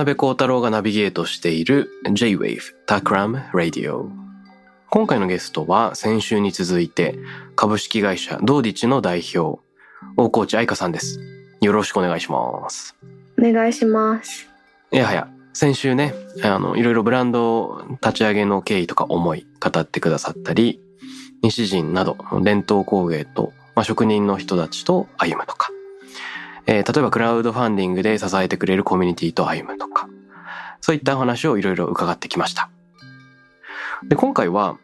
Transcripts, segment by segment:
辺幸太郎がナビゲートしている J-Wave Takram Radio 今回のゲストは先週に続いて株式会社ドーディッチの代表大河内愛香さんです。よろしくお願いします。お願いします。いやはや先週ねあのいろいろブランド立ち上げの経緯とか思い語ってくださったり西陣など伝統工芸と、まあ、職人の人たちと歩むとかえー例えばクラウドファンディングで支えてくれるコミュニティと歩むとか、そういった話をいろいろ伺ってきました。で、今回は、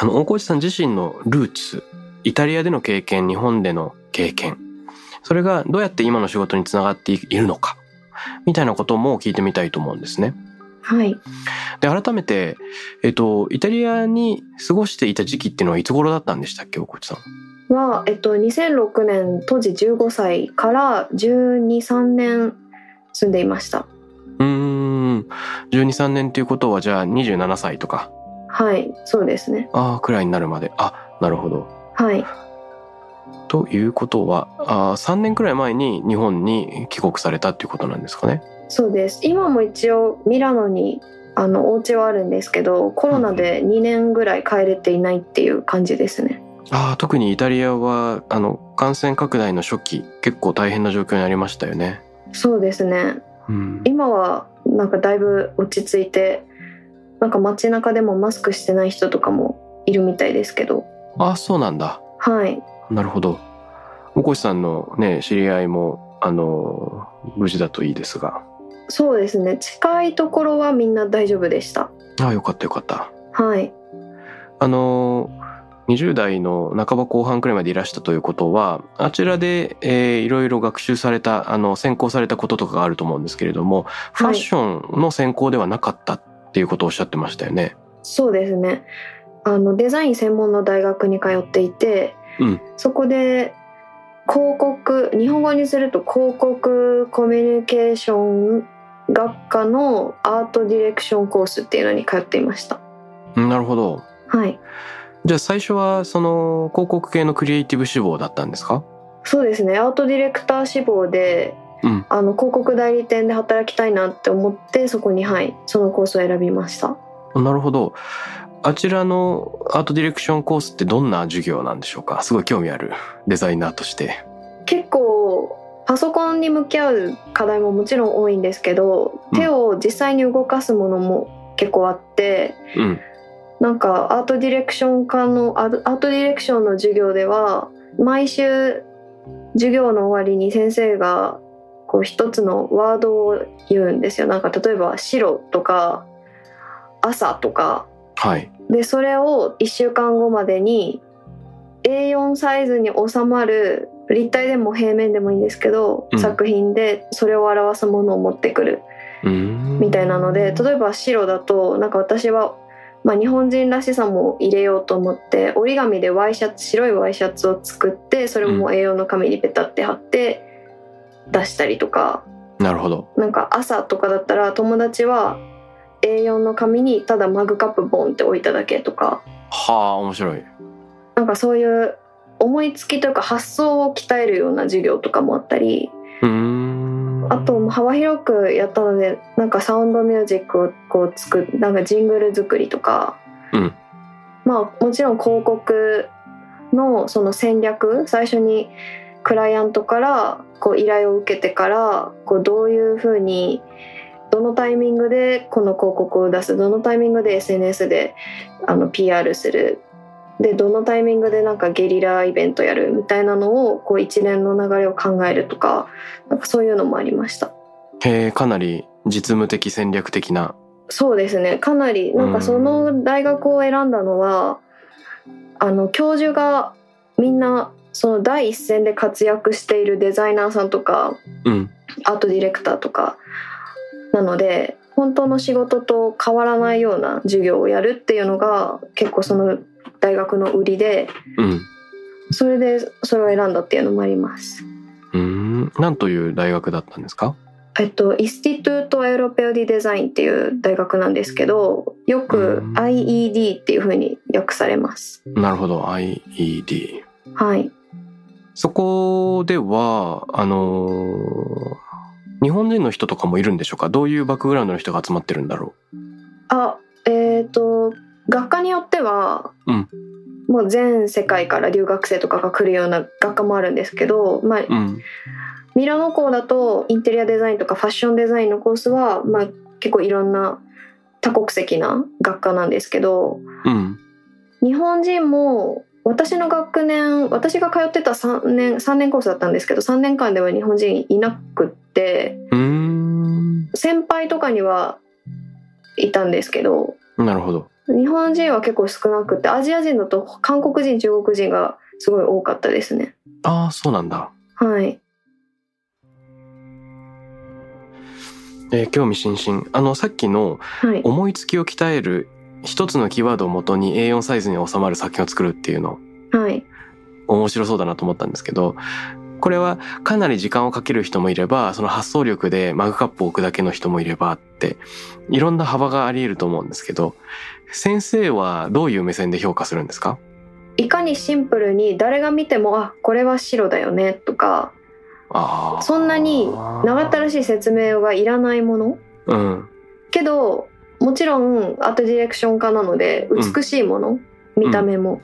あの、大河内さん自身のルーツ、イタリアでの経験、日本での経験、それがどうやって今の仕事につながっているのか、みたいなことも聞いてみたいと思うんですね。はい。で、改めて、えっと、イタリアに過ごしていた時期っていうのはいつ頃だったんでしたっけ、大河内さん？は、えっと、2006年、当時15歳から12、3年住んでいました。うーん、12、3年っていうことは、じゃあ27歳とか、はい、そうですね。ああ、くらいになるまで。あ、なるほど。はい。ということは、あ3年くらい前に日本に帰国されたっていうことなんですかね？そうです。今も一応、ミラノに、あの、お家はあるんですけど、コロナで2年ぐらい帰れていないっていう感じですね。ああ、特にイタリアは、あの、感染拡大の初期、結構大変な状況になりましたよね。そうですね。うん。今は、なんかだいぶ落ち着いて、なんか街中でもマスクしてない人とかもいるみたいですけど。ああ、そうなんだ。はい。なるほど。大越さんのね、知り合いも、あの、無事だといいですが。そうですね。近いところはみんな大丈夫でした。ああ、よかったよかった。はい。あの、20代の半ば後半くらいまでいらしたということは、あちらで、えーいろいろ学習された、あの、専攻されたこととかがあると思うんですけれども、ファッションの専攻ではなかったっていうことをおっしゃってましたよね。そうですね。あのデザイン専門の大学に通っていて、うんそこで広告日本語にすると広告コミュニケーション学科のアートディレクションコースっていうのに通っていました。うんなるほど。はい。じゃあ最初はその広告系のクリエイティブ志望だったんですか？そうですね。アートディレクター志望で、うんあの広告代理店で働きたいなって思ってそこにはいそのコースを選びました。なるほど。あちらのアートディレクションコースってどんな授業なんでしょうか？すごい興味あるデザイナーとして。結構パソコンに向き合う課題ももちろん多いんですけどうん手を実際に動かすものも結構あって、うん。なんかアートディレクション科のアートアートディレクションの授業では毎週授業の終わりに先生がこう一つのワードを言うんですよなんか例えば「白」とか「朝」とかはい。でそれを1週間後までに A4 サイズに収まる立体でも平面でもいいんですけど、うん作品でそれを表すものを持ってくる。みたいなので例えば白だとなんか私は、まあ、日本人らしさも入れようと思って折り紙でワイシャツ白いワイシャツを作ってそれも A4 の紙にペタって貼って出したりとか、なるほど。なんか朝とかだったら友達は A4 の紙にただマグカップボンって置いただけとかはあ、面白い。なんかそういう思いつきというか発想を鍛えるような授業とかもあったり。あと幅広くやったのでなんかサウンドミュージックをこう作るなんかジングル作りとか、うんまあもちろん広告のその戦略最初にクライアントからこう依頼を受けてからこうどういうふうにどのタイミングでこの広告を出すどのタイミングで SNS であの PR するでどのタイミングでなんかゲリライベントやるみたいなのをこう一連の流れを考えるとかなんかそういうのもありました。へえかなり実務的戦略的な。そうですね。かなりなんかその大学を選んだのはあの教授がみんなその第一線で活躍しているデザイナーさんとかうん。アートディレクターとかなので本当の仕事と変わらないような授業をやるっていうのが結構その大学の売りでうん。それでそれを選んだっていうのもあります。うーん。なんという大学だったんですか？えっと、 Istituto Europeo di Design っていう大学なんですけどよくうん。IED っていうふうに訳されます。なるほど。IED はい。そこではあのー日本人の人とかもいるんでしょうか？どういうバックグラウンドの人が集まってるんだろあえっ、と学科によっては、うん。もう全世界から留学生とかが来るような学科もあるんですけど、まあ、ううん。ミラノ校だとインテリアデザインとかファッションデザインのコースは、まあ、結構いろんな多国籍な学科なんですけどうん。日本人も私の学年私が通ってた3年3年コースだったんですけど3年間では日本人いなくって先輩とかにはいたんですけどなるほど日本人は結構少なくてアジア人だと韓国人中国人がすごい多かったですね。ああそうなんだ。はい。えー興味津々。あのさっきのはい。思いつきを鍛える一つのキーワードをもとに A4 サイズに収まる作品を作るっていうの。はい。面白そうだなと思ったんですけどこれはかなり時間をかける人もいればその発想力でマグカップを置くだけの人もいればっていろんな幅があり得ると思うんですけど先生はどういう目線で評価するんですか？いかにシンプルに誰が見てもあこれは白だよねとかそんなに長ったらしい説明がいらないもの。うん。けどもちろんアートディレクション家なのでうん。美しいもの、見た目も、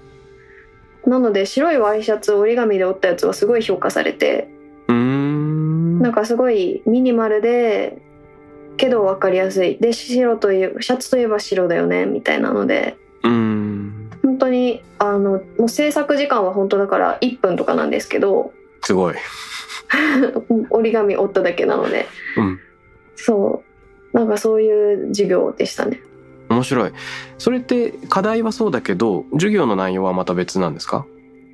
なので白いワイシャツ折り紙で折ったやつはすごい評価されて。うーん。なんかすごいミニマルでけど分かりやすい。で白といえばシャツといえば白だよねみたいなので。うーん。本当にあのもう制作時間は本当だから1分とかなんですけど。すごい。折り紙折っただけなので。うん。そう。なんかそういう授業でしたね。面白い。それって課題はそうだけど授業の内容はまた別なんですか？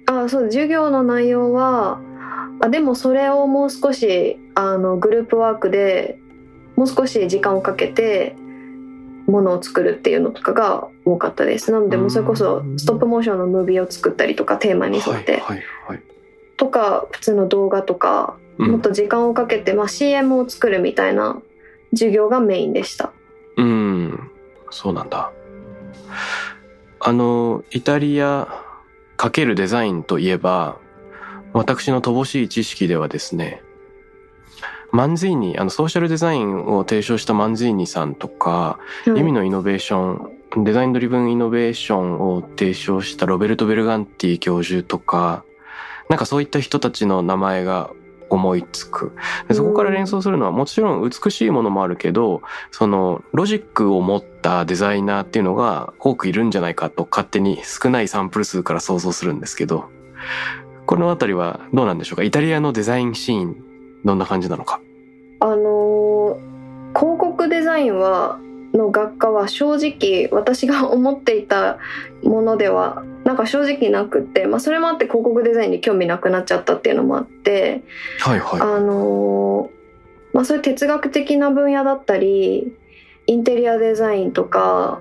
あそう授業の内容はあでもそれをもう少しあのグループワークでもう少し時間をかけてものを作るっていうのとかが多かったです。なのでもうそれこそストップモーションのムービーを作ったりとかテーマに沿って、はいはいはい。とか普通の動画とかうん。もっと時間をかけて、まあ、CM を作るみたいな授業がメインでした。うん、そうなんだ。あの、イタリアかけるデザインといえば、私の乏しい知識ではですね、マンズィーニ、あの、ソーシャルデザインを提唱したマンズィーニさんとか、はい意味のイノベーション、デザインドリブンイノベーションを提唱したロベルト・ベルガンティ教授とか、なんかそういった人たちの名前が思いつく。でそこから連想するのはもちろん美しいものもあるけど、そのロジックを持ったデザイナーっていうのが多くいるんじゃないかと勝手に少ないサンプル数から想像するんですけど、このあたりはどうなんでしょうか？イタリアのデザインシーン、どんな感じなのか？あのー広告デザインはの学科は正直私が思っていたものではなんか正直なくって、まあ、それもあって広告デザインに興味なくなっちゃったっていうのもあって、はいはい。あのーまあ、そういう哲学的な分野だったりインテリアデザインとか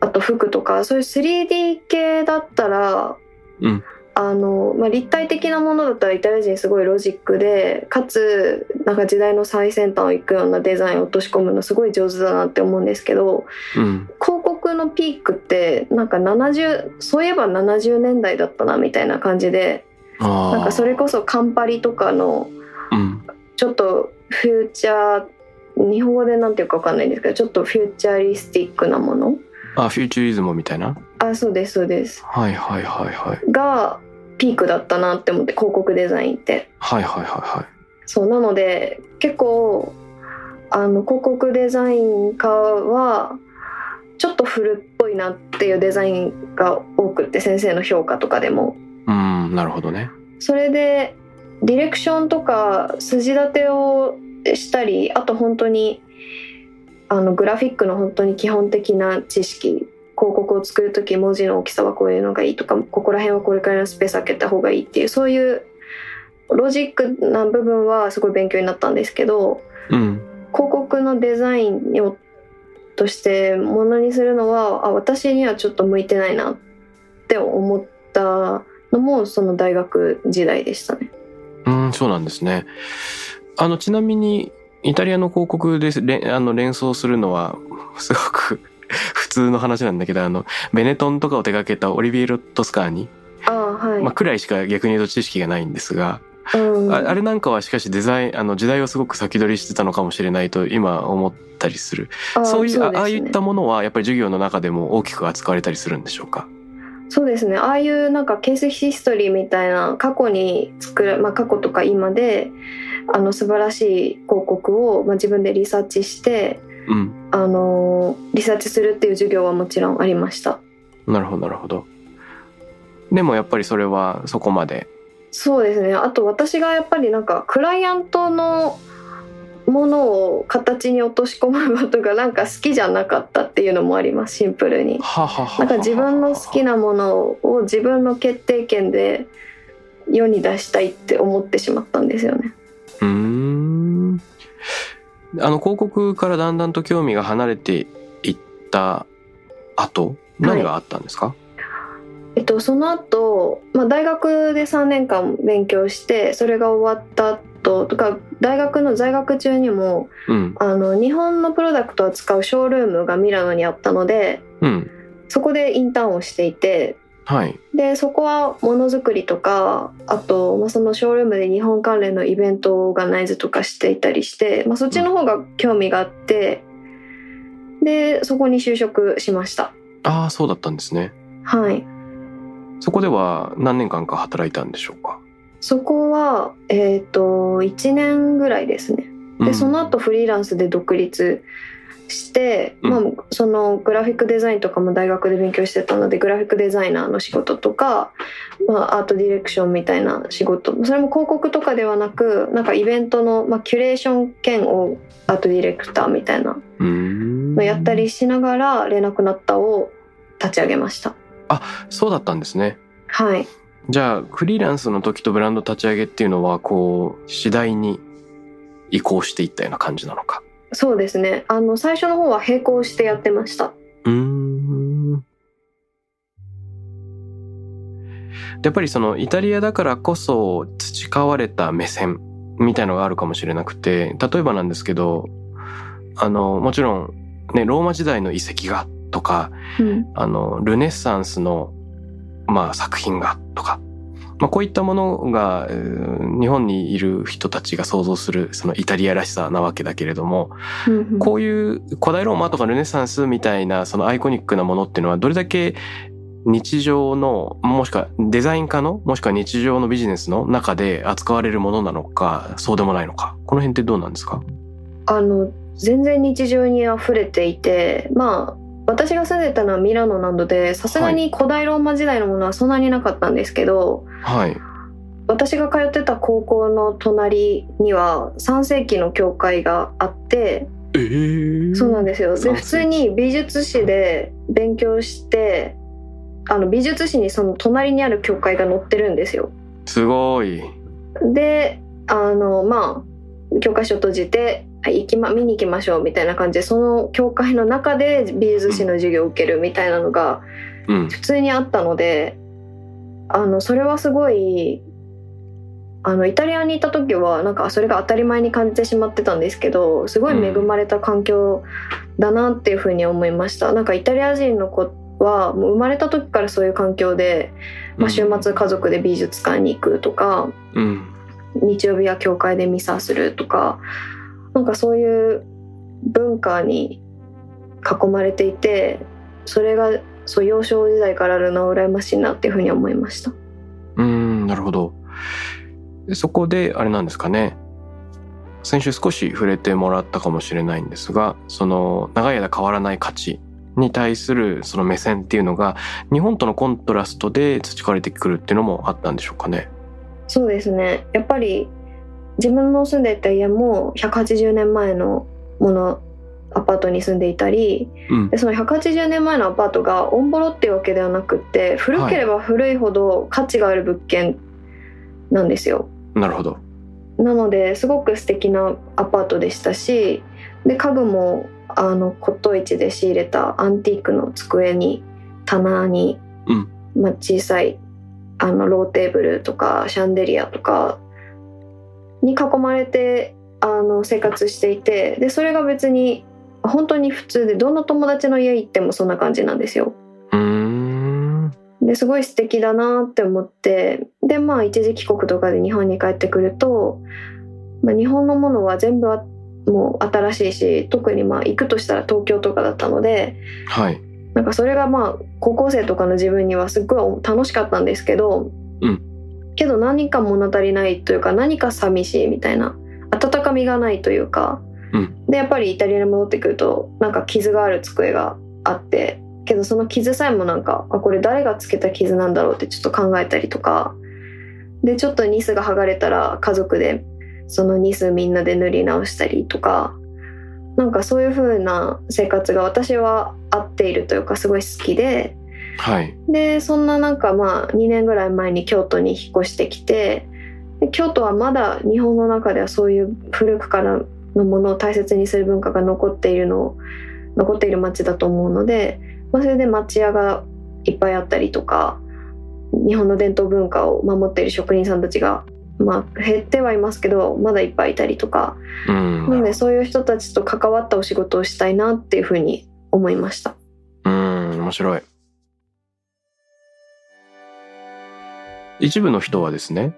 あと服とかそういう 3D 系だったらうん。あの、まあ、立体的なものだったらイタリア人すごいロジックでかつなんか時代の最先端を行くようなデザインを落とし込むのすごい上手だなって思うんですけどうん。広告のピークってなんか70そういえば70年代だったなみたいな感じで。なんかそれこそカンパリとかのうん。ちょっとフューチャー日本語でなんていうかわかんないんですけどちょっとフューチャリスティックなものあ、フューチュリズムみたいな？あそうですそうです。はいはいはいはい。がピークだったなって思って広告デザインって。はいはいはいはい。そうなので結構あの広告デザイン科はちょっと古っぽいなっていうデザインが多くって先生の評価とかでも。うんなるほどね。それでディレクションとか筋立てをしたりあと本当にあのグラフィックの本当に基本的な知識広告を作る時文字の大きさはこういうのがいいとかここら辺はこれくらいのスペース開けた方がいいっていうそういうロジックな部分はすごい勉強になったんですけどうん広告のデザインをとしてものにするのはあ私にはちょっと向いてないなって思ったのもその大学時代でしたね。うんそうなんですねあのちなみにイタリアの広告でれあの連想するのはすごく 普通の話なんだけどあのベネトンとかを手掛けたオリビエロ・トスカーニ、ああはい、まあ、くらいしか逆に言うと知識がないんですがうん、ああれなんかはしかしデザインあの時代をすごく先取りしてたのかもしれないと今思ったりする。あそういうね。ああいったものはやっぱり授業の中でも大きく扱われたりするんでしょうか？そうですね。ああいうなんかケースヒストリーみたいな過去に作る、まあ、過去とか今であの素晴らしい広告を、まあ、自分でリサーチしてうん。あのリサーチするっていう授業はもちろんありました。なるほどなるほど。でもやっぱりそれはそこまで？そうですね。あと私がやっぱりなんかクライアントのものを形に落とし込むことがなんか好きじゃなかったっていうのもあります。シンプルに。はははなんか自分の好きなものを自分の決定権で世に出したいって思ってしまったんですよねうーん。あの広告からだんだんと興味が離れていった後何があったんですか、えっと、その後、まあ大学で3年間勉強してそれが終わった後とか大学の在学中にもうん。あの日本のプロダクトを扱うショールームがミラノにあったのでうん。そこでインターンをしていてはい。でそこはものづくりとかあと、まあ、そのショールームで日本関連のイベントをオーガナイズとかしていたりして、まあ、そっちの方が興味があってでそこに就職しました。ああそうだったんですね。はい。そこでは何年間か働いたんでしょうか？そこはえっ、と1年ぐらいですね。で、うん。その後フリーランスで独立して、うん。まあ、そのグラフィックデザインとかも大学で勉強してたのでグラフィックデザイナーの仕事とか、まあ、アートディレクションみたいな仕事。それも広告とかではなくなんかイベントの、まあ、キュレーション兼をアートディレクターみたいなのやったりしながら連絡なったを立ち上げました。そうだったんですね。はい。じゃあフリーランスの時とブランド立ち上げっていうのはこう次第に移行していったような感じなのかそうですね。あの最初の方は並行してやってました。うーん。やっぱりそのイタリアだからこそ培われた目線みたいのがあるかもしれなくて例えばなんですけどあのもちろんねローマ時代の遺跡がとかうん。あのルネッサンスの、まあ、作品がとか、まあ、こういったものがえー日本にいる人たちが想像するそのイタリアらしさなわけだけれどもうんうん。こういう古代ローマとかルネサンスみたいなそのアイコニックなものっていうのはどれだけ日常のもしくはデザイン科のもしくは日常のビジネスの中で扱われるものなのかそうでもないのかこの辺ってどうなんですか？あの全然日常に溢れていてまあ私が住んでたのはミラノなのでさすがに古代ローマ時代のものはそんなになかったんですけど、はい。私が通ってた高校の隣には3世紀の教会があってえー、そうなんですよ。で3普通に美術史で勉強してあの美術史にその隣にある教会が載ってるんですよ。すごい。であのまあ教科書閉じてはい行き、ま、見に行きましょうみたいな感じでその教会の中で美術史の授業を受けるみたいなのがうん。普通にあったのであのそれはすごいあのイタリアにいた時はなんかそれが当たり前に感じてしまってたんですけどすごい恵まれた環境だなっていうふうに思いました。なんかイタリア人の子はもう生まれた時からそういう環境で、まあ、週末家族で美術館に行くとか、うん。日曜日は教会でミサするとかなんかそういう文化に囲まれていてそれがそう幼少時代からあるのは羨ましいなっていうふうに思いましたうん、なるほど。でそこで、あれなんですかね。先週少し触れてもらったかもしれないんですがその長い間変わらない価値に対するその目線っていうのが日本とのコントラストで培われてくるっていうのもあったんでしょうかね。そうですねやっぱり自分の住んでいた家も180年前のものアパートに住んでいたり、うん、でその180年前のアパートがオンボロっていうわけではなくって古ければ古いほど価値がある物件なんですよ。はい、なるほど。なのですごく素敵なアパートでしたしで家具もあの骨董市で仕入れたアンティークの机に棚に、うん、まあ、小さいあのローテーブルとかシャンデリアとかに囲まれてあの生活していてでそれが別に本当に普通でどんな友達の家行ってもそんな感じなんですよ。ですごい素敵だなって思ってでまあ一時帰国とかで日本に帰ってくると、まあ、日本のものは全部もう新しいし特にまあ行くとしたら東京とかだったので、はい、なんかそれがまあ高校生とかの自分にはすっごい楽しかったんですけど、うん、けど何か物足りないというか何か寂しいみたいな温かみがないというか、うん、でやっぱりイタリアに戻ってくるとなんか傷がある机があってけどその傷さえもなんかあこれ誰がつけた傷なんだろうってちょっと考えたりとかでちょっとニスが剥がれたら家族でそのニスみんなで塗り直したりとかなんかそういう風な生活が私は合っているというかすごい好きで、はい、でそんななんかまあ2年ぐらい前に京都に引っ越してきてで京都はまだ日本の中ではそういう古くからのものを大切にする文化が残っているの残っている街だと思うので、まあ、それで町屋がいっぱいあったりとか日本の伝統文化を守っている職人さんたちがまあ、減ってはいますけどまだいっぱいいたりとか、うん、なのでそういう人たちと関わったお仕事をしたいなっていうふうに思いました。うん面白い一部の人はですね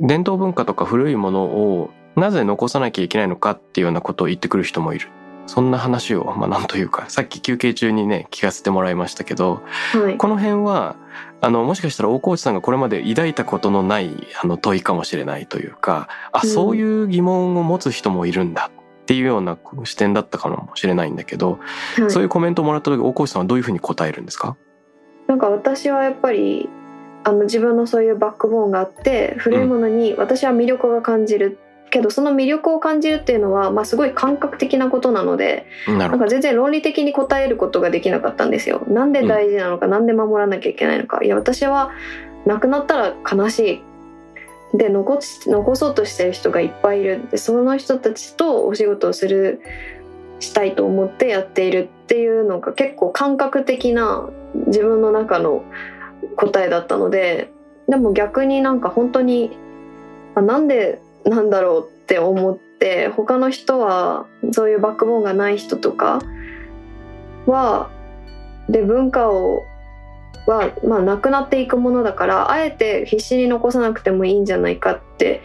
伝統文化とか古いものをなぜ残さなきゃいけないのかっていうようなことを言ってくる人もいる。そんな話を、まあ、なんというか、さっき休憩中にね、聞かせてもらいましたけど、はい、この辺は、あの、もしかしたら大河内さんがこれまで抱いたことのない、あの、問いかもしれないというか、あ、そういう疑問を持つ人もいるんだっていうような視点だったかもしれないんだけど、はい、そういうコメントをもらった時、大河内さんはどういうふうに答えるんですか？なんか私はやっぱり、あの自分のそういうバックボーンがあって古いものに私は魅力が感じる。けどその魅力を感じるっていうのは、まあ、すごい感覚的なことなのでなんか全然論理的に答えることができなかったんですよ。なんで大事なのか、うん、なんで守らなきゃいけないのか。いや私は亡くなったら悲しい。で残残そうとしてる人がいっぱいいる。でその人たちとお仕事をするしたいと思ってやっているっていうのが結構感覚的な自分の中の答えだったのででも逆になんか本当にあなんでなんだろうって思って他の人はそういうバックボーンがない人とかはで文化をは、まあ、なくなっていくものだからあえて必死に残さなくてもいいんじゃないかって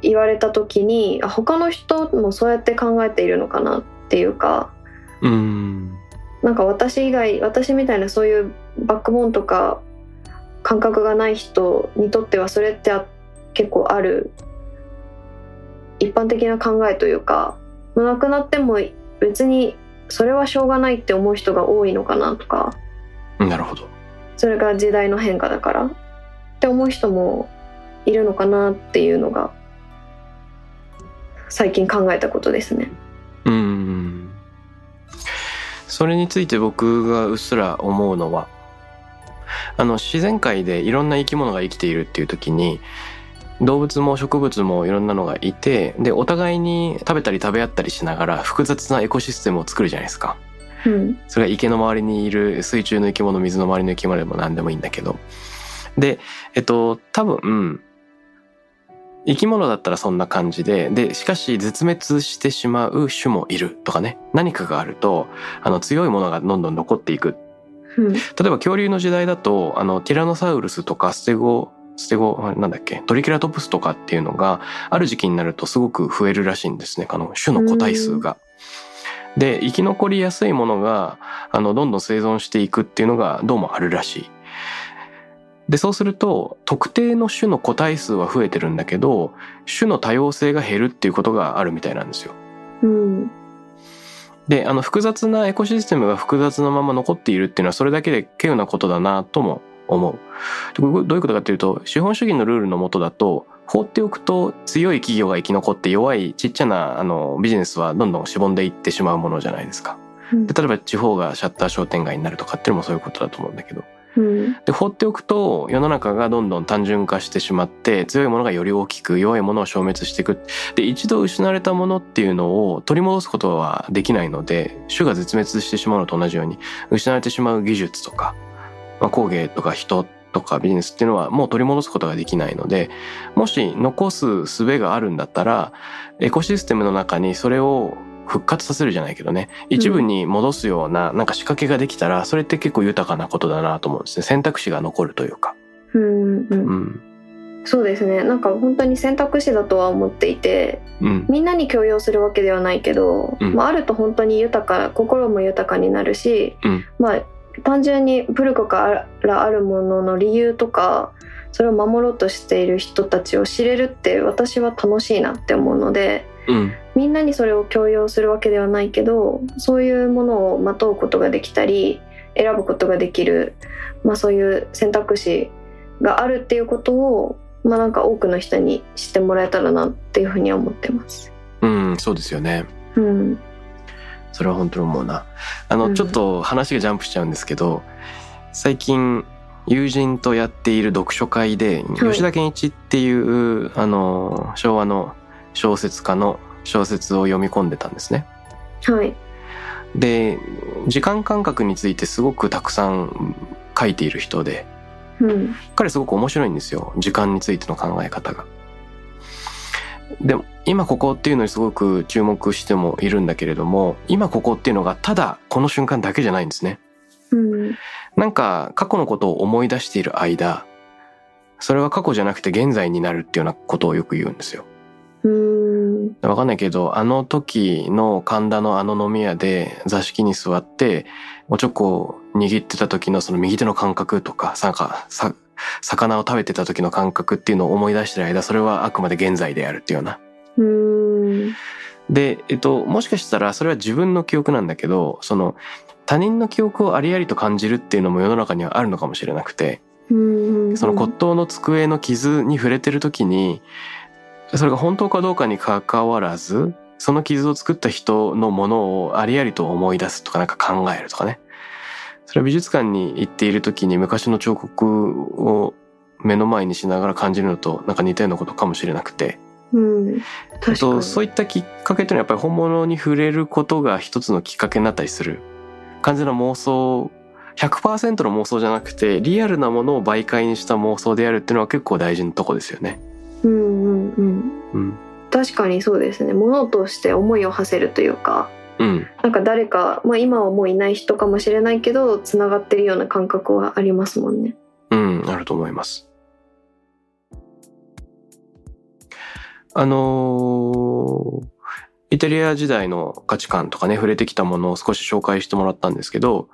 言われた時に他の人もそうやって考えているのかなっていうかうん。なんか私以外私みたいなそういうバックボーンとか感覚がない人にとってはそれって結構ある一般的な考えというか亡くなっても別にそれはしょうがないって思う人が多いのかなとか。なるほど。それが時代の変化だから。って思う人もいるのかなっていうのが最近考えたことですね。うんそれについて僕がうっすら思うのはあの自然界でいろんな生き物が生きているっていう時に動物も植物もいろんなのがいてでお互いに食べたり食べ合ったりしながら複雑なエコシステムを作るじゃないですか。うん、それは池の周りにいる水中の生き物水の周りの生き物でも何でもいいんだけどでえっと多分生き物だったらそんな感じででしかし絶滅してしまう種もいるとかね。何かがあるとあの強いものがどんどん残っていく。うん、例えば恐竜の時代だとあのティラノサウルスとかステゴステゴ、なんだっけ、トリケラトプスとかっていうのが、ある時期になるとすごく増えるらしいんですね、あの、種の個体数が。で、生き残りやすいものが、あの、どんどん生存していくっていうのがどうもあるらしい。でそうすると特定の種の個体数は増えてるんだけど種の多様性が減るっていうことがあるみたいなんですよ。うんであの複雑なエコシステムが複雑なまま残っているっていうのはそれだけで稀有なことだなとも思う。どういうことかっていうと資本主義のルールのもとだと放っておくと強い企業が生き残って弱いちっちゃなあのビジネスはどんどんしぼんでいってしまうものじゃないですか。うんで例えば地方がシャッター商店街になるとかっていうのもそういうことだと思うんだけど。で放っておくと世の中がどんどん単純化してしまって強いものがより大きく弱いものを消滅していく。で一度失われたものっていうのを取り戻すことはできないので種が絶滅してしまうのと同じように失われてしまう技術とか、まあ、工芸とか人とかビジネスっていうのはもう取り戻すことができないのでもし残す術があるんだったらエコシステムの中にそれを復活させるじゃないけどね。一部に戻すようななんか仕掛けができたらそれって結構豊かなことだなと思うんですね。選択肢が残るというか。うんうんうん。そうですね。なんか本当に選択肢だとは思っていてうん。みんなに強要するわけではないけど、うん。まあ、あると本当に豊か心も豊かになるし、うん。まあ単純に古くからあるものの理由とかそれを守ろうとしている人たちを知れるって私は楽しいなって思うのでうんみんなにそれを強要するわけではないけどそういうものをまとうことができたり選ぶことができる、まあ、そういう選択肢があるっていうことを、まあ、なんか多くの人に知ってもらえたらなっていうふうには思ってます。うん、そうですよね。うんそれは本当に思うな。あの、うんちょっと話がジャンプしちゃうんですけど、最近友人とやっている読書会で、吉田健一っていう、あの、昭和の小説家の小説を読み込んでたんですね。はいで、時間感覚についてすごくたくさん書いている人で、うん彼すごく面白いんですよ。時間についての考え方が。でも、今ここっていうのにすごく注目してもいるんだけれども、今ここっていうのがただこの瞬間だけじゃないんですね。うんなんか過去のことを思い出している間、それは過去じゃなくて現在になるっていうようなことをよく言うんですよ。うんわかんないけど、あの時の神田のあの飲み屋で座敷に座って、おちょこを握ってた時のその右手の感覚とか、なんか、さ、魚を食べてた時の感覚っていうのを思い出してる間、それはあくまで現在であるっていうような。うん。で、えっと、もしかしたらそれは自分の記憶なんだけど、その、他人の記憶をありありと感じるっていうのも世の中にはあるのかもしれなくて、うん。その骨董の机の傷に触れてる時に、それが本当かどうかに関わらず、その傷を作った人のものをありありと思い出すとかなんか考えるとかね。それは美術館に行っている時に昔の彫刻を目の前にしながら感じるのとなんか似たようなことかもしれなくて。うん確かと、にそういったきっかけっていうのはやっぱり本物に触れることが一つのきっかけになったりする。完全な妄想、100%の妄想じゃなくて、リアルなものを媒介にした妄想であるっていうのは結構大事なとこですよね。うんうんうんうん。確かにそうですね物として思いを馳せるというかうん。なんか誰か、まあ、今はもういない人かもしれないけどつながってるような感覚はありますもんね。うん、あると思います。あのーイタリア時代の価値観とかね、触れてきたものを少し紹介してもらったんですけど、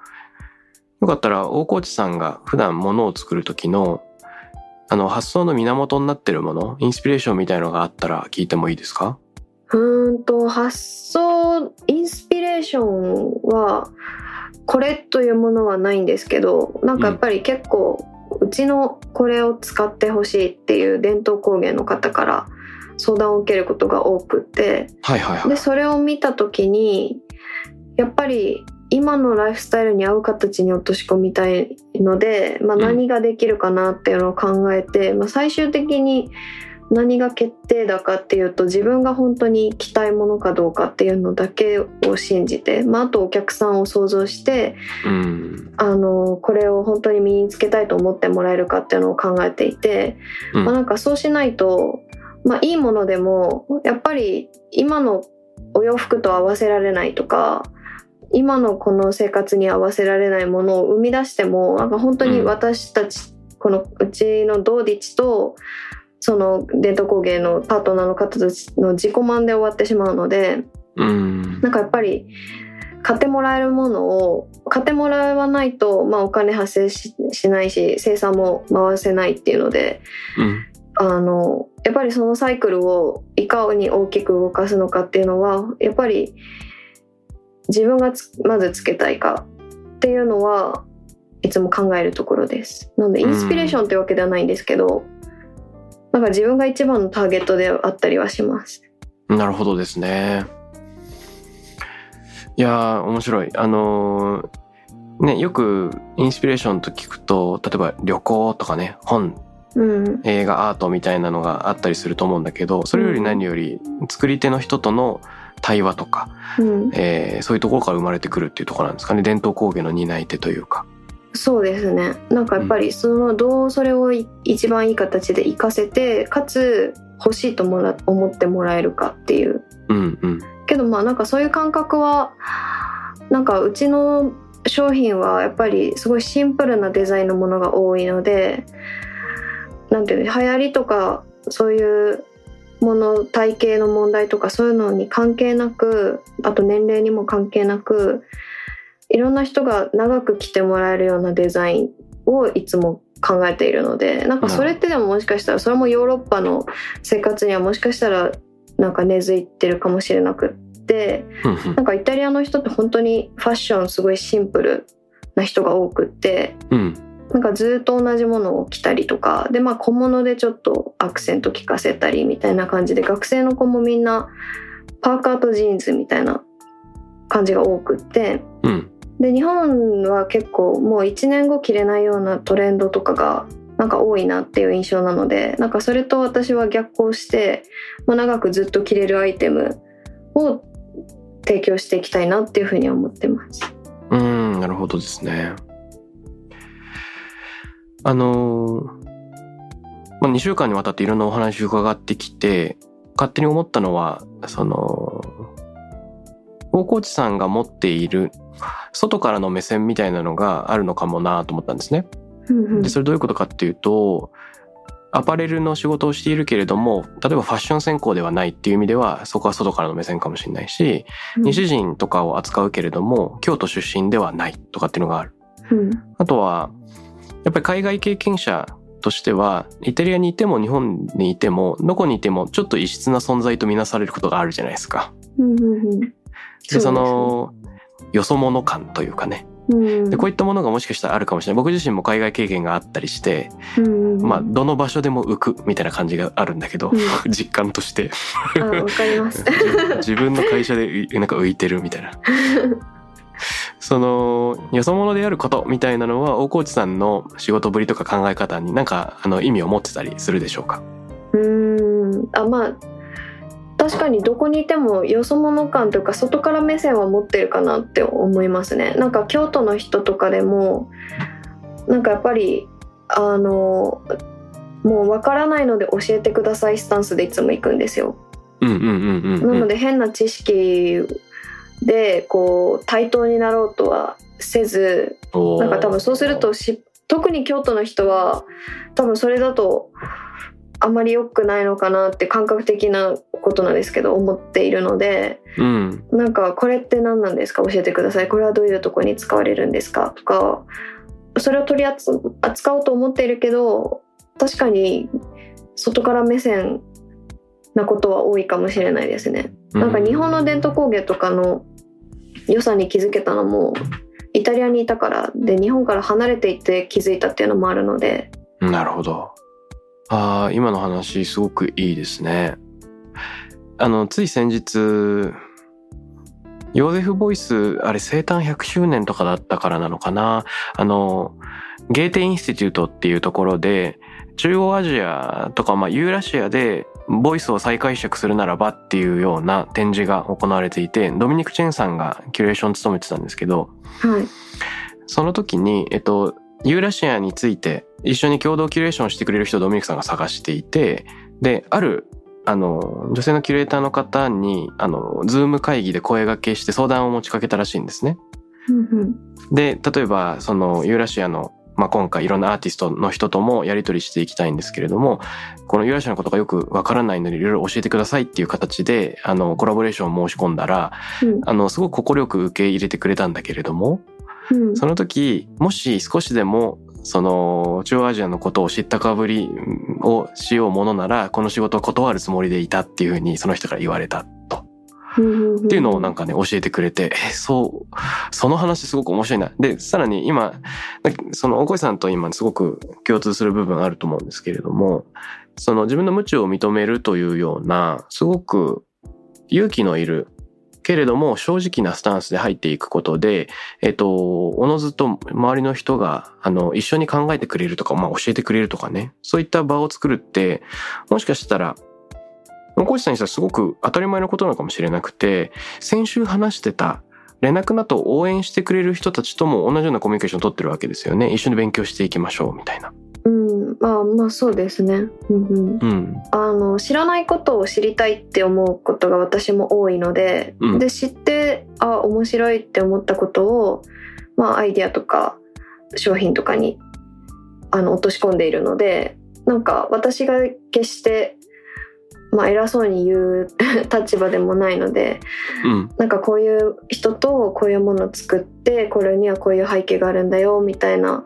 よかったら大河内さんが普段物を作る時の、あの、発想の源になってるもの、インスピレーションみたいのがあったら聞いてもいいですか？うーんと発想インスピレーションはこれというものはないんですけどなんかやっぱり結構、うちのこれを使ってほしいっていう伝統工芸の方から相談を受けることが多くってはいはいはいで。それを見た時にやっぱり今のライフスタイルに合う形に落とし込みたいので、まあ、うん何ができるかなっていうのを考えて、まあ、最終的に何が決定だかっていうと自分が本当に着たいものかどうかっていうのだけを信じて、まあ、あとお客さんを想像してうん。あのこれを本当に身につけたいと思ってもらえるかっていうのを考えていて、うんまあ、なんかそうしないと、まあ、いいものでもやっぱり今のお洋服と合わせられないとか今のこの生活に合わせられないものを生み出してもなんか本当に私たち、このうちのドーディチとその伝統工芸のパートナーの方たちの自己満で終わってしまうのでうん。なんかやっぱり買ってもらえるものを買ってもらわないと、まあ、お金発生ししないし生産も回せないっていうのでうん。あのやっぱりそのサイクルをいかに大きく動かすのかっていうのはやっぱり自分がつまずつけたいかっていうのはいつも考えるところです。なのでインスピレーションってわけではないんですけど、なんか自分が一番のターゲットであったりはします。なるほどですね。いやー、面白い。あのーね、よくインスピレーションと聞くと、例えば旅行とかね、本、うん、映画、アートみたいなのがあったりすると思うんだけど、それより何より作り手の人との対話とか、うん、えーそういうところから生まれてくるっていうところなんですかね。伝統工芸の担い手というか。そうですね。なんかやっぱりそのどうそれをい一番いい形で活かせて、かつ欲しいともら思ってもらえるかっていううんうん。けどまあなんかそういう感覚はなんかうちの商品はやっぱりすごいシンプルなデザインのものが多いのでなんていうの流行りとかそういうもの体型の問題とかそういうのに関係なくあと年齢にも関係なくいろんな人が長く着てもらえるようなデザインをいつも考えているのでなんかそれってでももしかしたらそれもヨーロッパの生活にはもしかしたらなんか根付いてるかもしれなくってなんかイタリアの人って本当にファッションすごいシンプルな人が多くってうん。なんかずっと同じものを着たりとかでまあ小物でちょっとアクセント効かせたりみたいな感じで学生の子もみんなパーカーとジーンズみたいな感じが多くってうん。で日本は結構もう1年後着れないようなトレンドとかがなんか多いなっていう印象なのでなんかそれと私は逆行してもう長くずっと着れるアイテムを提供していきたいなっていうふうには思ってます。うん、なるほどですね。あのーまあ、2週間にわたっていろんなお話を伺ってきて、勝手に思ったのは、その、大河内さんが持っている外からの目線みたいなのがあるのかもなと思ったんですね。で、それどういうことかっていうと、アパレルの仕事をしているけれども、例えばファッション専攻ではないっていう意味では、そこは外からの目線かもしれないし、西人とかを扱うけれども、京都出身ではないとかっていうのがある。うんあとは、やっぱり海外経験者としては、イタリアにいても日本にいても、どこにいてもちょっと異質な存在とみなされることがあるじゃないですか。うんうんうんで、その、よそ者感というかね。うんで、こういったものがもしかしたらあるかもしれない。僕自身も海外経験があったりして、うんうんまあ、どの場所でも浮くみたいな感じがあるんだけど、う実感として。あわかります。自分の会社でうなんか浮いてるみたいな。その、よそ者であることみたいなのは、大河内さんの仕事ぶりとか考え方になんか、あの、意味を持ってたりするでしょうか？うーん。あまあ確かにどこにいてもよそ者感というか外から目線は持ってるかなって思いますね。なんか京都の人とかでもなんかやっぱりあのもうわからないので教えてくださいスタンスでいつも行くんですよ。うんうんうんうん、うん。なので変な知識でこう対等になろうとはせずなんか多分そうするとし特に京都の人は多分それだとあまり良くないのかなって感覚的なことなんですけど思っているのでうん。なんかこれって何なんですか？教えてください。これはどういうところに使われるんですか？とかそれを取り扱扱おうと思っているけど確かに外から目線なことは多いかもしれないですね。なんか日本の伝統工芸とかの良さに気づけたのもイタリアにいたからで日本から離れていって気づいたっていうのもあるのでなるほど。ああ、今の話すごくいいですね。あの、つい先日、ヨーゼフ・ボイス、あれ生誕100周年とかだったからなのかな。あの、ゲーテインスティテュートっていうところで、中央アジアとか、まあ、ユーラシアで、ボイスを再解釈するならばっていうような展示が行われていて、ドミニク・チェンさんがキュレーション務めてたんですけど、はいその時に、えっと、ユーラシアについて一緒に共同キュレーションしてくれる人をドミニクさんが探していて、で、ある、あの、女性のキュレーターの方に、あの、ズーム会議で声掛けして相談を持ちかけたらしいんですね。で、例えば、その、ユーラシアのまあ、今回いろんなアーティストの人ともやり取りしていきたいんですけれども、このユーラシアのことがよくわからないのでいろいろ教えてくださいっていう形で、あの、コラボレーションを申し込んだら、うんあの、すごく快く受け入れてくれたんだけれども、うんその時、もし少しでも、その、中央アジアのことを知ったかぶりをしようものなら、この仕事を断るつもりでいたっていうふうにその人から言われたと。っていうのをなんかね、教えてくれて、そう、その話すごく面白いな。で、さらに今、その、大越さんと今すごく共通する部分あると思うんですけれども、その自分の無知を認めるというような、すごく勇気のいる、けれども正直なスタンスで入っていくことで、えっと、おのずと周りの人が、あの、一緒に考えてくれるとか、まあ教えてくれるとかね、そういった場を作るって、もしかしたら、コーチさんにしたらすごく当たり前のことなのかもしれなくて、先週話してた、連絡など応援してくれる人たちとも同じようなコミュニケーションを取ってるわけですよね。一緒に勉強していきましょう、みたいな。うんまあまあそうですねうんうんうん。あの知らないことを知りたいって思うことが私も多いので、うんで知ってあ面白いって思ったことを、まあ、アイディアとか商品とかにあの落とし込んでいるのでなんか私が決して、まあ、偉そうに言う 立場でもないのでうん。なんかこういう人とこういうものを作ってこれにはこういう背景があるんだよみたいな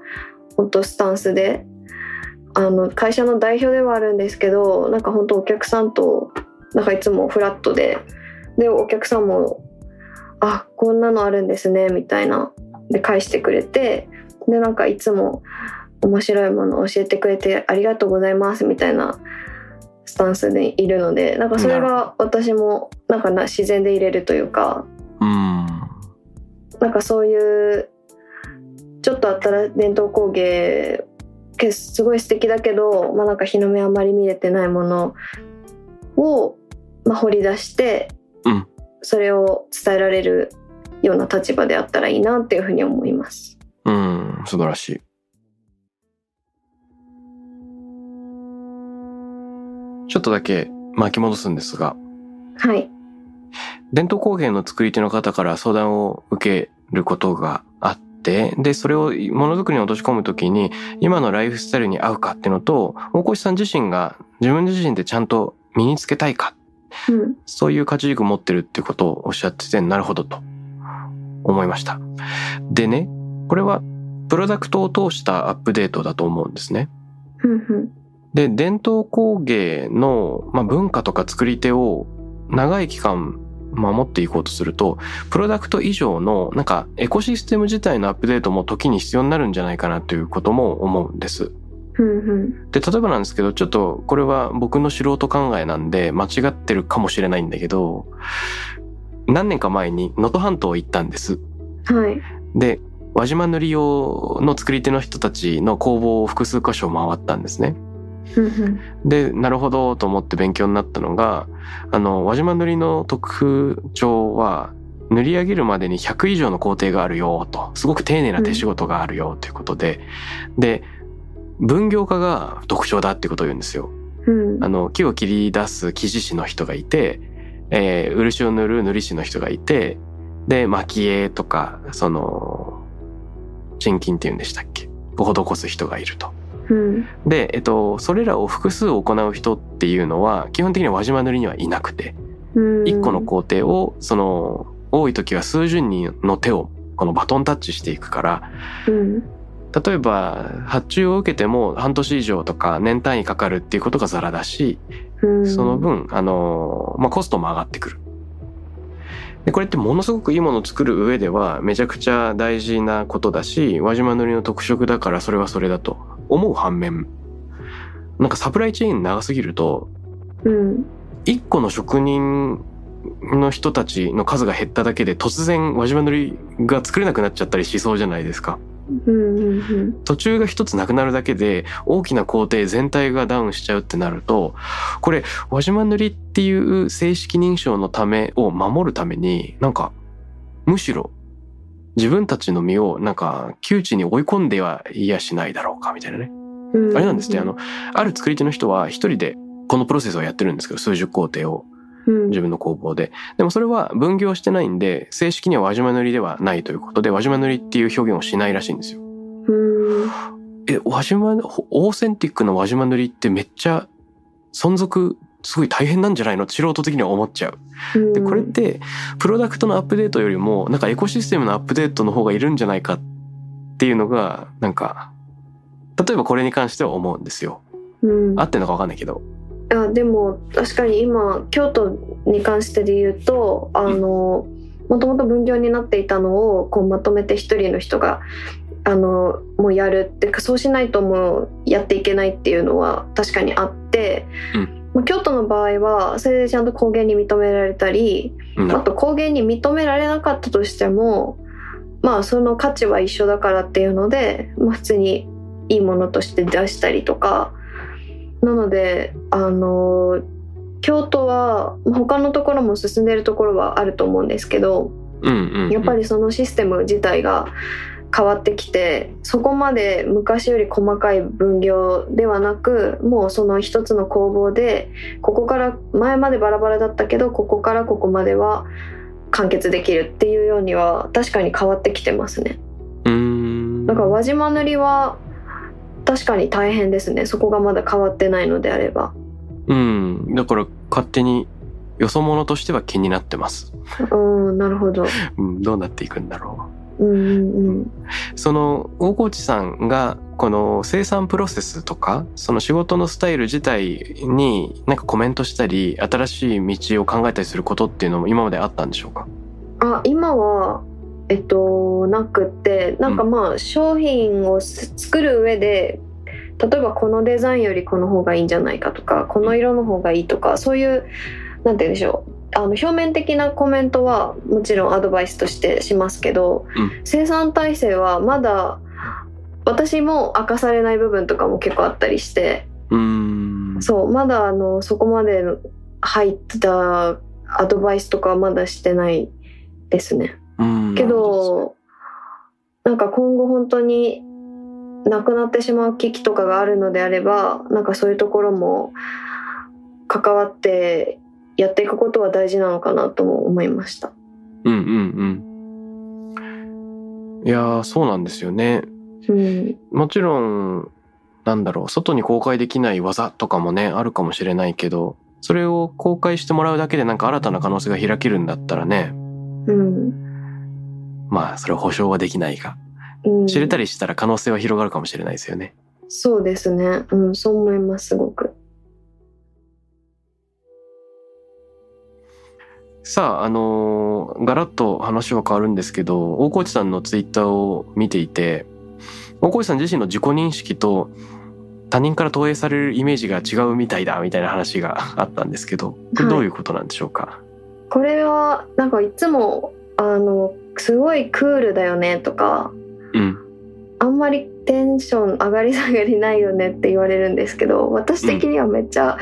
本当スタンスであの会社の代表ではあるんですけどなんか本当お客さんとなんかいつもフラットででお客さんも「あこんなのあるんですね」みたいなで返してくれてでなんかいつも面白いものを教えてくれてありがとうございますみたいなスタンスでいるのでなんかそれが私もなんかな自然で入れるというかうん。なんかそういうちょっとあったら伝統工芸けすごい素敵だけど、まあ、なんか日の目あまり見れてないものを、まあ、掘り出して、うんそれを伝えられるような立場であったらいいなっていうふうに思います。うん。素晴らしい。ちょっとだけ巻き戻すんですが、はい。伝統工芸の作り手の方から相談を受けることがあって、で、それをものづくりに落とし込むときに、今のライフスタイルに合うかっていうのと、大越さん自身が自分自身でちゃんと身につけたいか、うん。そういう価値軸を持ってるっていうことをおっしゃってて、なるほどと思いました。でね、これはプロダクトを通したアップデートだと思うんですね。うんうんで、伝統工芸の、まあ、文化とか作り手を長い期間守っていこうとすると、プロダクト以上の、なんか、エコシステム自体のアップデートも時に必要になるんじゃないかなということも思うんです。で、例えばなんですけど、ちょっとこれは僕の素人考えなんで間違ってるかもしれないんだけど、何年か前に能登半島行ったんです。はい。で、輪島塗り用の作り手の人たちの工房を複数箇所回ったんですね。うんうん。で、なるほどと思って勉強になったのが、あの、輪島塗りの特徴は、塗り上げるまでに100以上の工程があるよと、すごく丁寧な手仕事があるよということで、で、分業化が特徴だっていうことを言うんですよ。うん。あの、木を切り出す生地師の人がいて、えー漆を塗る塗り師の人がいて、で、蒔絵とか、その、沈金って言うんでしたっけ？を施す人がいると。うん。で、えっと、それらを複数行う人っていうのは、基本的には輪島塗りにはいなくて、うん。一個の工程を、その、多い時は数十人の手を、このバトンタッチしていくから、うん。例えば、発注を受けても半年以上とか年単位かかるっていうことがザラだし、うん。その分、あの、まあ、コストも上がってくる。で、これってものすごくいいものを作る上ではめちゃくちゃ大事なことだし、輪島塗りの特色だからそれはそれだと思う反面、なんかサプライチェーン長すぎると、うん一個の職人の人たちの数が減っただけで突然輪島塗りが作れなくなっちゃったりしそうじゃないですか。うんうん途中が一つなくなるだけで大きな工程全体がダウンしちゃうってなると、これ輪島塗りっていう正式認証のためを守るために、なんかむしろ自分たちの身をなんか窮地に追い込んではいやしないだろうかみたいなね。うんあれなんですって、あの、ある作り手の人は一人でこのプロセスをやってるんですけど、数十工程を。うん自分の工房で。でもそれは分業してないんで、正式には輪島塗りではないということで、輪島塗りっていう表現をしないらしいんですよ。うんえ、輪島、オーセンティックな輪島塗りってめっちゃ存続すごい大変なんじゃないの？素人的には思っちゃう。うんで、これってプロダクトのアップデートよりもなんかエコシステムのアップデートの方がいるんじゃないかっていうのが、なんか、例えばこれに関しては思うんですよ。うん合ってんのかわかんないけど。あでも確かに今京都に関してで言うとあのもともと分業になっていたのをこうまとめて一人の人があのもうやるってそうしないともうやっていけないっていうのは確かにあって、うんまあ京都の場合はそれでちゃんと高原に認められたりうんあと高原に認められなかったとしてもまあその価値は一緒だからっていうので、まあ、普通にいいものとして出したりとかなのであの京都はまあ他のところも進んでるところはあると思うんですけど。やっぱりそのシステム自体が変わってきてそこまで昔より細かい分業ではなくもうその一つの工房でここから前までバラバラだったけどここからここまでは完結できるっていうようには確かに変わってきてますねうーん。だから輪島塗りは確かに大変ですねそこがまだ変わってないのであればうん。だから勝手によそ者としては気になってます。うんなるほどうん、どうなっていくんだろうんうんうんう。その大河内さんがこの生産プロセスとかその仕事のスタイル自体になんかコメントしたり新しい道を考えたりすることっていうのも今まであったんでしょうか？あ今はえっとなくってなんかまあ商品をす作る上で例えばこのデザインよりこの方がいいんじゃないかとかこの色の方がいいとかそういうなんて言うんでしょうあの表面的なコメントはもちろんアドバイスとしてしますけど、うん生産体制はまだ私も明かされない部分とかも結構あったりしてうーん。そうまだあのそこまで入ったアドバイスとかはまだしてないですね。うんけどなんか今後本当になくなってしまう危機とかがあるのであればなんかそういうところも関わってやっていくことは大事なのかなとも思いました。うんうんうん。いやーそうなんですよね。うん、もちろん、なんだろう、外に公開できない技とかもね、あるかもしれないけど、それを公開してもらうだけでなんか新たな可能性が開けるんだったらね、うん、まあそれは保証はできないが、うん、知れたりしたら可能性は広がるかもしれないですよね。そうですね、うん、そう思いますすごく。さあ、あのーガラッと話は変わるんですけど、大河内さんのツイッターを見ていて、大河内さん自身の自己認識と他人から投影されるイメージが違うみたいだみたいな話があったんですけど、これどういうことなんでしょうか、これはなんかいつもあのすごいクールだよねとかうん。あんまりテンション上がり下がりないよねって言われるんですけど私的にはめっちゃ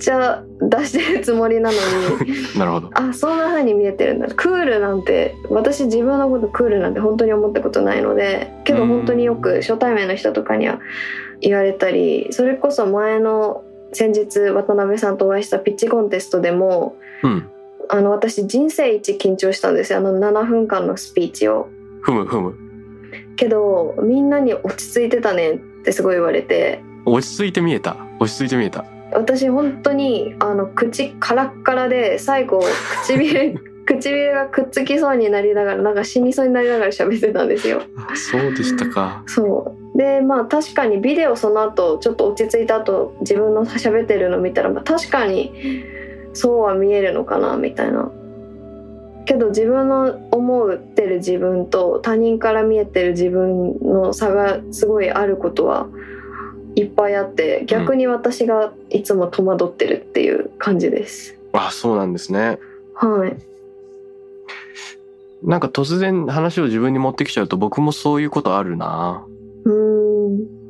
口は出してるつもりなのに なるほど。あそんな風に見えてるんだクールなんて私自分のことクールなんて本当に思ったことないのでけど本当によく初対面の人とかには言われたりそれこそ前の先日渡辺さんとお会いしたピッチコンテストでもうん。あの私人生一緊張したんですよあの7分間のスピーチを。ふむふむ。けどみんなに落ち着いてたねってすごい言われて落ち着いて見えた。落ち着いて見えた。私本当にあの口カラッカラで最後唇 唇がくっつきそうになりながらなんか死にそうになりながら喋ってたんですよ。あそうでしたか。そうでまあ確かにビデオその後ちょっと落ち着いた後自分の喋ってるの見たら、まあ、確かにそうは見えるのかなみたいな。けど自分の思ってる自分と他人から見えてる自分の差がすごいあることはいっぱいあって逆に私がいつも戸惑ってるっていう感じです。あ、そうなんですね。はい。なんか突然話を自分に持ってきちゃうと僕もそういうことあるな。うーん。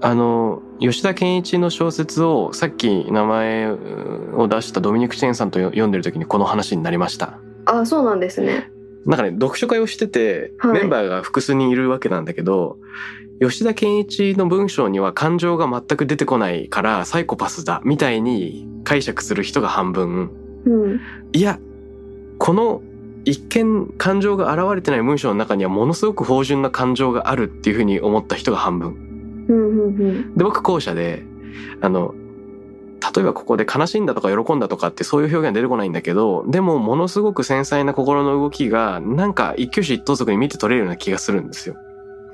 あの、吉田健一の小説をさっき名前を出したドミニク・チェンさんと読んでる時にこの話になりました。あ、そうなんですね。なんかね、読書会をしてて、はいメンバーが複数人いるわけなんだけど、吉田健一の文章には感情が全く出てこないからサイコパスだみたいに解釈する人が半分。うん。いや、この一見感情が現れてない文章の中にはものすごく芳醇な感情があるっていうふうに思った人が半分。うんうんうんで、僕後者で、あの、例えばここで悲しんだとか喜んだとかってそういう表現は出てこないんだけど、でもものすごく繊細な心の動きがなんか一挙手一投足に見て取れるような気がするんですよ。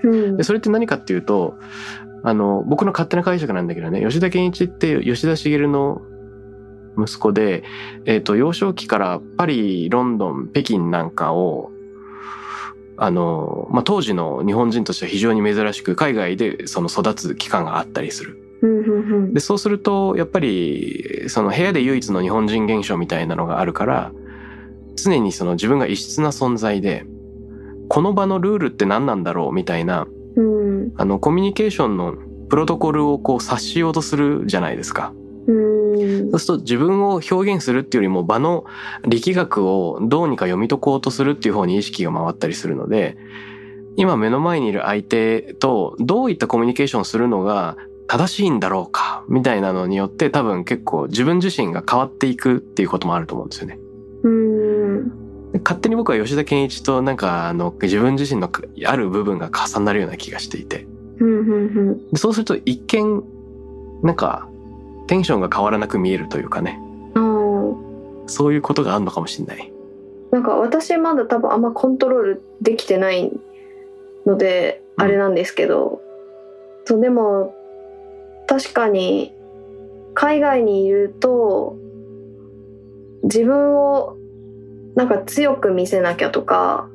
うんで、それって何かっていうと、あの、僕の勝手な解釈なんだけどね、吉田健一って吉田茂の息子で、えっ、と、幼少期からパリ、ロンドン、北京なんかを、あの、まあ、当時の日本人としては非常に珍しく、海外でその育つ期間があったりする。で、そうすると、やっぱり、その部屋で唯一の日本人現象みたいなのがあるから、常にその自分が異質な存在で、この場のルールって何なんだろうみたいな、うんあの、コミュニケーションのプロトコルをこう察しようとするじゃないですか。うんそうすると自分を表現するっていうよりも場の力学をどうにか読み解こうとするっていう方に意識が回ったりするので、今目の前にいる相手とどういったコミュニケーションをするのが正しいんだろうかみたいなのによって多分結構自分自身が変わっていくっていうこともあると思うんですよね。うんで勝手に僕は吉田健一となんかあの自分自身のある部分が重なるような気がしていて。そうすると一見、なんか、テンションが変わらなく見えるというかね。そういうことがあるのかもしれない。ーなんか私まだ多分あんまコントロールできてないのでうんあれなんですけど、そうでも確かに海外にいると自分をなんか強く見せなきゃとか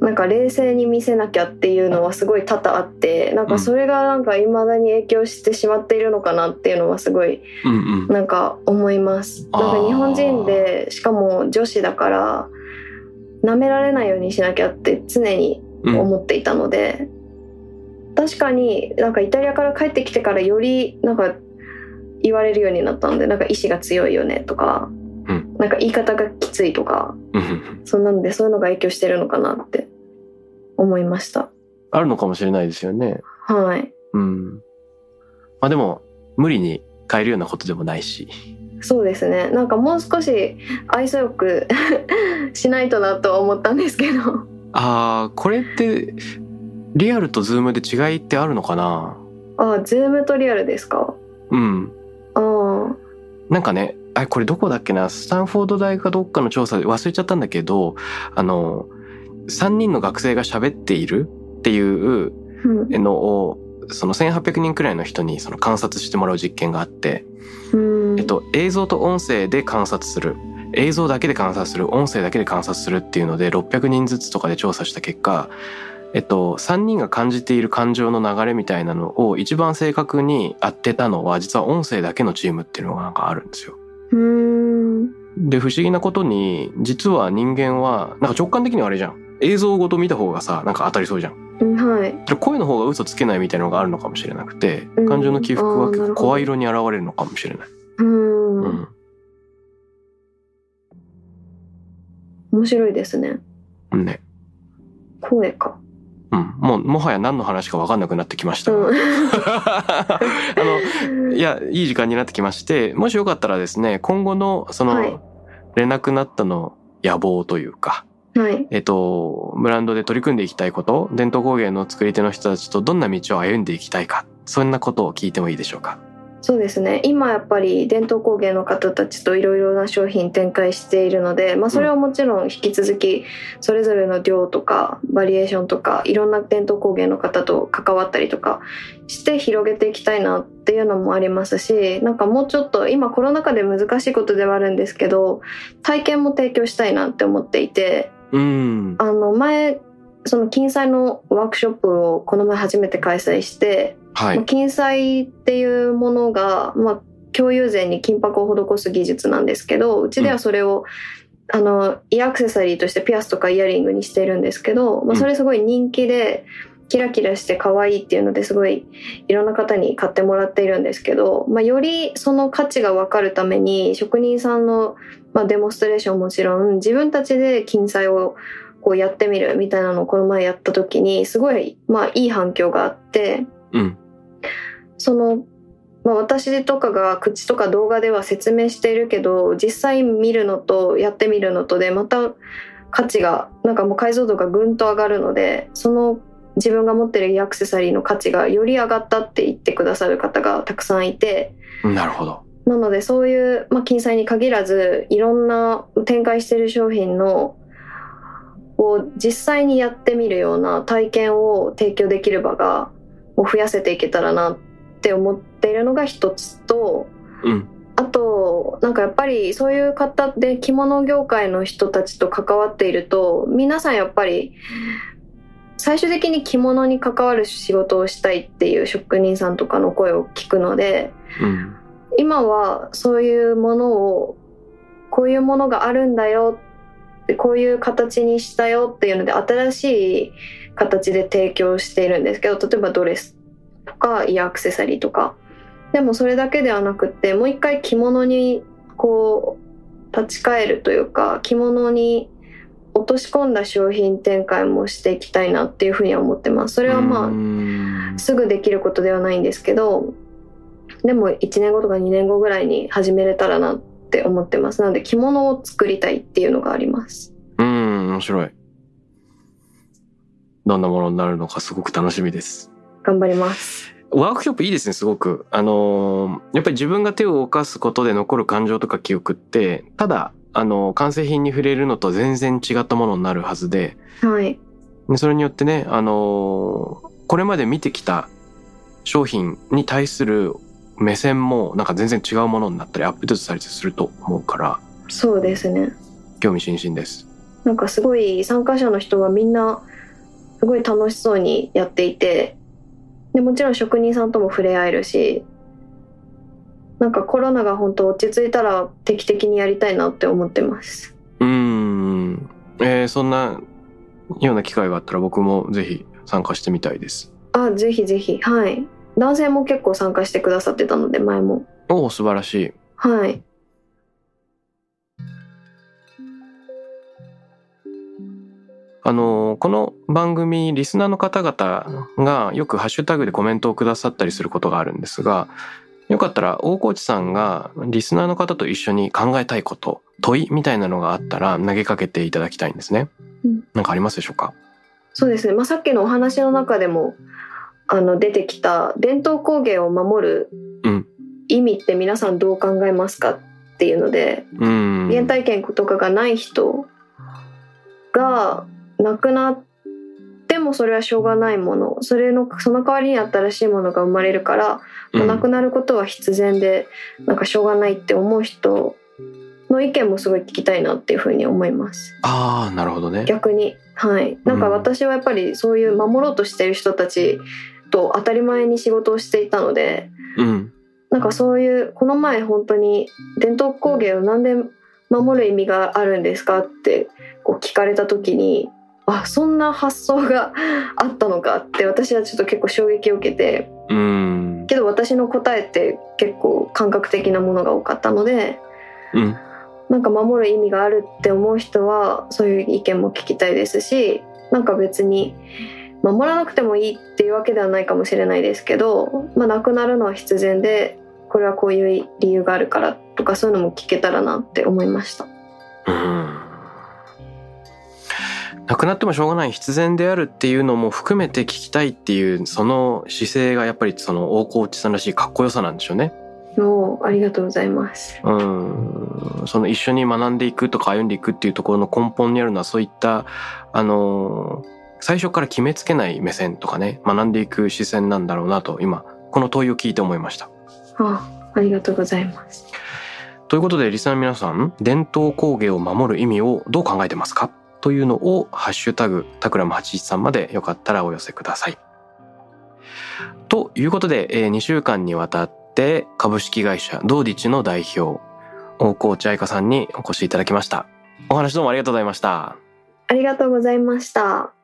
なんか冷静に見せなきゃっていうのはすごい多々あってなんかそれがなんか未だに影響してしまっているのかなっていうのはすごいうんうん。なんか思います。あーなんか日本人でしかも女子だから舐められないようにしなきゃって常にうん、思っていたので、確かになんかイタリアから帰ってきてからよりなんか言われるようになったのでなんか意志が強いよねとか、うんなんか言い方がきついとかそんなのでそういうのが影響してるのかなって思いました。あるのかもしれないですよね。はい。うん。まあでも、無理に変えるようなことでもないし。そうですね。なんかもう少し愛想よく しないとなとは思ったんですけど。ああ、これって、リアルとズームで違いってあるのかな？あ、ズームとリアルですか？うん。ああ、なんかね、あ、これどこだっけな？スタンフォード大かどっかの調査で忘れちゃったんだけど、あの、3人の学生が喋っている？っていううん、のを、その1800人くらいの人にその観察してもらう実験があって、うん、えっと、映像と音声で観察する。映像だけで観察する。音声だけで観察するっていうので、600人ずつとかで調査した結果、えっと、3人が感じている感情の流れみたいなのを一番正確に当てたのは、実は音声だけのチームっていうのがなんかあるんですよ。で、不思議なことに、実は人間は、なんか直感的にはあれじゃん。映像ごと見た方がさ、なんか当たりそうじゃん。うんはい。で声の方が嘘つけないみたいなのがあるのかもしれなくてうん、感情の起伏は結構声色に現れるのかもしれない。うーん、うん。面白いですね。ね。声か。うん。もう、もはや何の話か分かんなくなってきましたが。うん あの、いや、いい時間になってきまして、もしよかったらですね、今後の、その、はい連絡なったの野望というか、はい。えっと、ブランドで取り組んでいきたいこと、伝統工芸の作り手の人たちとどんな道を歩んでいきたいか、そんなことを聞いてもいいでしょうか。そうですね。今やっぱり伝統工芸の方たちといろいろな商品展開しているので、まあそれはもちろん引き続きそれぞれの量とかバリエーションとかいろんな伝統工芸の方と関わったりとかして広げていきたいなっていうのもありますし、なんかもうちょっと今コロナ禍で難しいことではあるんですけど、体験も提供したいなって思っていて、うん。あの前その金彩のワークショップをこの前初めて開催して、はいまあ。金彩っていうものが、まあ、共有前に金箔を施す技術なんですけどうちではそれを、あのイヤアクセサリーとしてピアスとかイヤリングにしているんですけど、まあ、それすごい人気で、キラキラして可愛いっていうのですごいいろんな方に買ってもらっているんですけど、まあ、よりその価値が分かるために職人さんの、まあ、デモンストレーションもちろん自分たちで金彩をこうやってみるみたいなのをこの前やった時にすごい、まあ、いい反響があって。うん。その、まあ、私とかが口とか動画では説明しているけど実際見るのとやってみるのとでまた価値がなんかもう解像度がぐんと上がるのでその自分が持ってるアクセサリーの価値がより上がったって言ってくださる方がたくさんいてなるほど。なのでそういう、まあ、金彩に限らずいろんな展開してる商品のを実際にやってみるような体験を提供できる場がもう増やせていけたらなって思っているのが一つとうん。あとなんかやっぱりそういう方で着物業界の人たちと関わっていると皆さんやっぱり最終的に着物に関わる仕事をしたいっていう職人さんとかの声を聞くのでうん。今はそういうものをこういうものがあるんだよってこういう形にしたよっていうので新しい形で提供しているんですけど例えばドレスとかイヤーアクセサリーとか。でもそれだけではなくってもう一回着物にこう立ち返るというか着物に落とし込んだ商品展開もしていきたいなっていうふうには思ってます。それはまああすぐできることではないんですけどでも1年後とか2年後ぐらいに始めれたらなって思ってますなので着物を作りたいっていうのがありますうん、面白い。どんなものになるのかすごく楽しみです。頑張りますワークショップいいですね、すごく。あのーやっぱり自分が手を動かすことで残る感情とか記憶って、ただ、あのー完成品に触れるのと全然違ったものになるはずで、はいでそれによってね、あのーこれまで見てきた商品に対する目線もなんか全然違うものになったりアップデートされたりすると思うから、そうですね興味津々です。なんかすごい参加者の人はみんなすごい楽しそうにやっていてでもちろん職人さんとも触れ合えるしなんかコロナが本当落ち着いたら定期的にやりたいなって思ってますうーん。えーそんなような機会があったら僕もぜひ参加してみたいです。あぜひぜひはい男性も結構参加してくださってたので前も。おお、素晴らしい。はい。あのーこの番組、リスナーの方々がよくハッシュタグでコメントをくださったりすることがあるんですが、よかったら大河内さんがリスナーの方と一緒に考えたいこと、問いみたいなのがあったら投げかけていただきたいんですね。うん。なんかありますでしょうか？そうですね、まあ、さっきのお話の中でもあの出てきた伝統工芸を守るうん意味って皆さんどう考えますかっていうのでうーん。原体験とかがない人が亡くなってもそれはしょうがないものそれのその代わりに新しいものが生まれるから、まあうん亡くなることは必然でなんかしょうがないって思う人の意見もすごい聞きたいなっていうふうに思います。ああ、なるほどね。逆にはいなんか私はやっぱりそういう守ろうとしてる人たちと当たり前に仕事をしていたのでうん。なんかそういうこの前本当に伝統工芸をなんで守る意味があるんですかってこう聞かれた時にあそんな発想があったのかって私はちょっと結構衝撃を受けてうーん。けど私の答えって結構感覚的なものが多かったのでうん。なんか守る意味があるって思う人はそういう意見も聞きたいですしなんか別に守らなくてもいいっていうわけではないかもしれないですけど、まあ、亡くなるのは必然でこれはこういう理由があるからとかそういうのも聞けたらなって思いました。うん。亡くなってもしょうがない必然であるっていうのも含めて聞きたいっていうその姿勢がやっぱりその大河内さんらしいかっこよさなんでしょうね。おーありがとうございます。うん。その一緒に学んでいくとか歩んでいくっていうところの根本にあるのはそういったあの最初から決めつけない目線とかね学んでいく視線なんだろうなと今この問いを聞いて思いました。あありがとうございます。ということでリスナーの皆さん伝統工芸を守る意味をどう考えてますか？というのをハッシュタグタクラム813までよかったらお寄せください。ということで、え2週間にわたって株式会社ドーディチの代表大河内愛加さんにお越しいただきました。お話どうもありがとうございました。ありがとうございました。